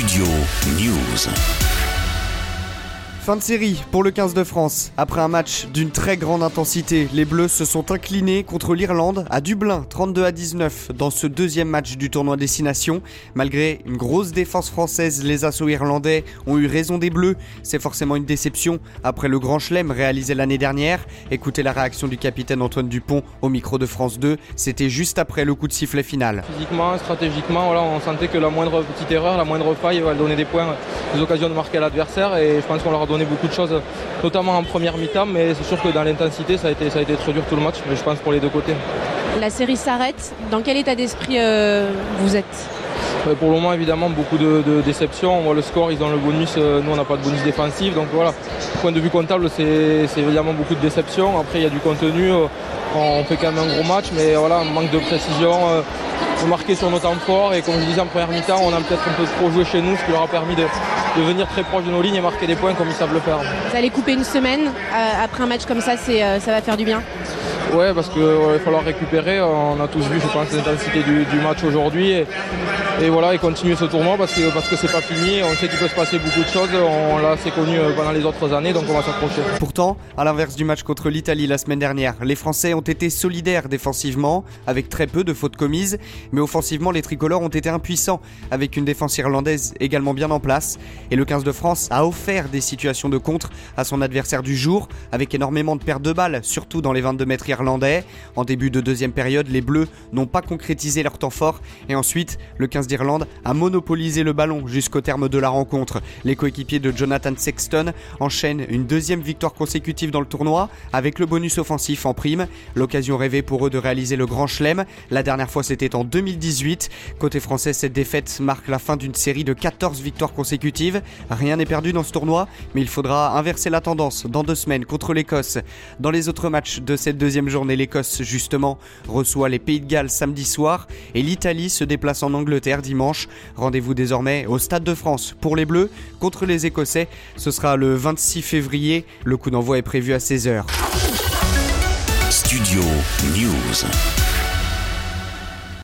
Studio News. Fin de série pour le 15 de France. Après un match d'une très grande intensité, les Bleus se sont inclinés contre l'Irlande à Dublin, 32 à 19, dans ce deuxième match du tournoi Destination. Malgré une grosse défense française, les assauts irlandais ont eu raison des Bleus. C'est forcément une déception après le grand chelem réalisé l'année dernière. Écoutez la réaction du capitaine Antoine Dupont au micro de France 2. C'était juste après le coup de sifflet final. Physiquement, stratégiquement, on sentait que la moindre petite erreur, la moindre faille va donner des points, des occasions de marquer à l'adversaire. Et je pense qu'on leur a donné beaucoup de choses, notamment en première mi-temps, mais c'est sûr que dans l'intensité, ça, a été, ça a été très dur tout le match, mais je pense pour les deux côtés. La série s'arrête. Dans quel état d'esprit euh, vous êtes? Pour le moment, évidemment, beaucoup de, de déceptions. On voit le score, ils ont le bonus, euh, nous on n'a pas de bonus défensif. Donc voilà, point de vue comptable, c'est évidemment beaucoup de déceptions. Après, il y a du contenu. Euh, on fait quand même un gros match, mais voilà, un manque de précision marquer sur nos temps forts et comme je disais en première mi-temps, on a peut-être un peu trop joué chez nous, ce qui leur a permis de, de venir très proche de nos lignes et marquer des points comme ils savent le faire. Vous allez couper une semaine euh, après un match comme ça, euh, ça va faire du bien Ouais, parce qu'il va falloir récupérer. On a tous vu, je pense, l'intensité du, du, match aujourd'hui. Et, voilà, et continuer ce tournoi parce que parce que c'est pas fini. On sait qu'il peut se passer beaucoup de choses. On l'a connu euh, pendant les autres années, donc on va s'accrocher. Pourtant, à l'inverse du match contre l'Italie la semaine dernière, les Français ont été solidaires défensivement, avec très peu de fautes commises, mais offensivement, les tricolores ont été impuissants, avec une défense irlandaise également bien en place. Et le 15 de France a offert des situations de contre à son adversaire du jour, avec énormément de pertes de balles, surtout dans les 22 mètres irlandais. En début de deuxième période, les Bleus n'ont pas concrétisé leur temps fort, et ensuite, le 15 d'Irlande a monopolisé le ballon jusqu'au terme de la rencontre. Les coéquipiers de Jonathan Sexton enchaînent une deuxième victoire consécutive dans le tournoi, avec le bonus offensif en prime. L'occasion rêvée pour eux de réaliser le grand chelem. La dernière fois, c'était en 2018. Côté français, cette défaite marque la fin d'une série de 14 victoires consécutives. Rien n'est perdu dans ce tournoi, mais il faudra inverser la tendance dans deux semaines contre l'Écosse. Dans les autres matchs de cette deuxième journée, l'Écosse, justement, reçoit les Pays de Galles samedi soir et l'Italie se déplace en Angleterre dimanche. Rendez-vous désormais au Stade de France pour les Bleus contre les Écossais. Ce sera le 26 février. Le coup d'envoi est prévu à 16h. Studio News.